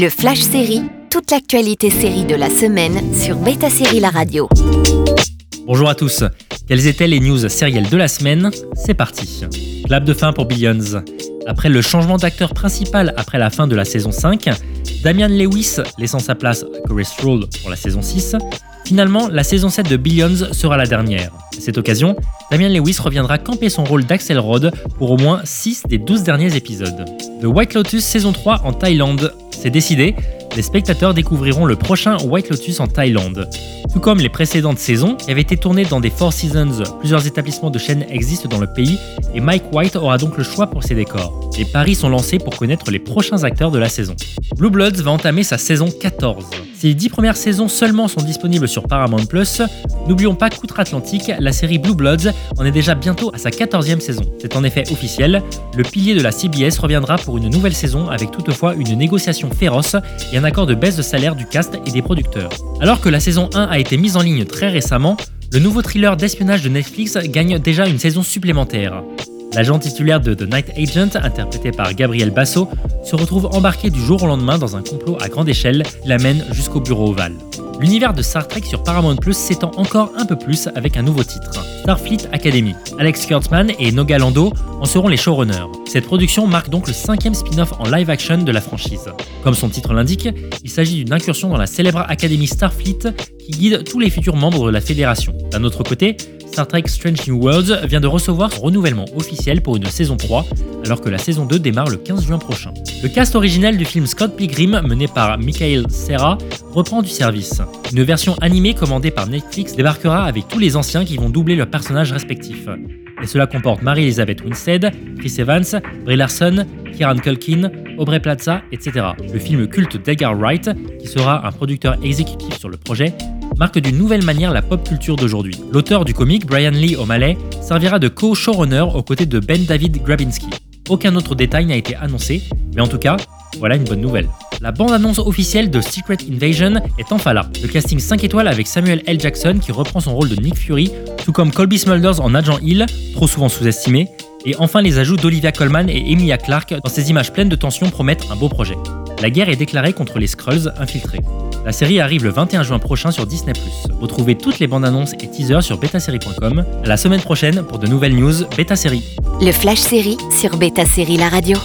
Le Flash Série, toute l'actualité série de la semaine sur Beta Série La Radio. Bonjour à tous. Quelles étaient les news sérielles de la semaine? C'est parti. Clap de fin pour Billions. Après le changement d'acteur principal après la fin de la saison 5, Damian Lewis laissant sa place à Corey Stroll pour la saison 6, finalement la saison 7 de Billions sera la dernière. À cette occasion, Damian Lewis reviendra camper son rôle d'Axelrod pour au moins 6 des 12 derniers épisodes. The White Lotus saison 3 en Thaïlande, c'est décidé, les spectateurs découvriront le prochain White Lotus en Thaïlande. Tout comme les précédentes saisons, qui avaient été tournées dans des Four Seasons, plusieurs établissements de chaîne existent dans le pays et Mike White aura donc le choix pour ses décors. Les paris sont lancés pour connaître les prochains acteurs de la saison. Blue Bloods va entamer sa saison 14. Si les 10 premières saisons seulement sont disponibles sur Paramount Plus, n'oublions pas qu'outre-Atlantique, la série Blue Bloods en est déjà bientôt à sa 14e saison. C'est en effet officiel, le pilier de la CBS reviendra pour une nouvelle saison avec toutefois une négociation féroce et un accord de baisse de salaire du cast et des producteurs. Alors que la saison 1 a été mise en ligne très récemment, le nouveau thriller d'espionnage de Netflix gagne déjà une saison supplémentaire. L'agent titulaire de The Night Agent, interprété par Gabriel Basso, se retrouve embarqué du jour au lendemain dans un complot à grande échelle qui l'amène jusqu'au bureau ovale. L'univers de Star Trek sur Paramount Plus s'étend encore un peu plus avec un nouveau titre, Starfleet Academy. Alex Kurtzman et Noga Lando en seront les showrunners. Cette production marque donc le cinquième spin-off en live-action de la franchise. Comme son titre l'indique, il s'agit d'une incursion dans la célèbre Académie Starfleet qui guide tous les futurs membres de la Fédération. D'un autre côté, Star Trek Strange New Worlds vient de recevoir son renouvellement officiel pour une saison 3, alors que la saison 2 démarre le 15 juin prochain. Le cast originel du film Scott Pilgrim, mené par Michael Serra, reprend du service. Une version animée commandée par Netflix débarquera avec tous les anciens qui vont doubler leurs personnages respectifs. Et cela comporte Mary-Elizabeth Winstead, Chris Evans, Brie Larson, Kieran Culkin, Aubrey Plaza, etc. Le film culte d'Edgar Wright, qui sera un producteur exécutif sur le projet, marque d'une nouvelle manière la pop culture d'aujourd'hui. L'auteur du comic, Brian Lee O'Malley, servira de co-showrunner aux côtés de Ben David Grabinski. Aucun autre détail n'a été annoncé, mais en tout cas, voilà une bonne nouvelle. La bande-annonce officielle de Secret Invasion est enfin là. Le casting 5 étoiles avec Samuel L. Jackson qui reprend son rôle de Nick Fury, tout comme Colby Smulders en Agent Hill, trop souvent sous-estimé, et enfin les ajouts d'Olivia Colman et Emilia Clarke dans ces images pleines de tension promettent un beau projet. La guerre est déclarée contre les Skrulls infiltrés. La série arrive le 21 juin prochain sur Disney+. Retrouvez toutes les bandes annonces et teasers sur betasérie.com. À la semaine prochaine pour de nouvelles news Beta Série. Le Flash Série sur Beta Série La Radio.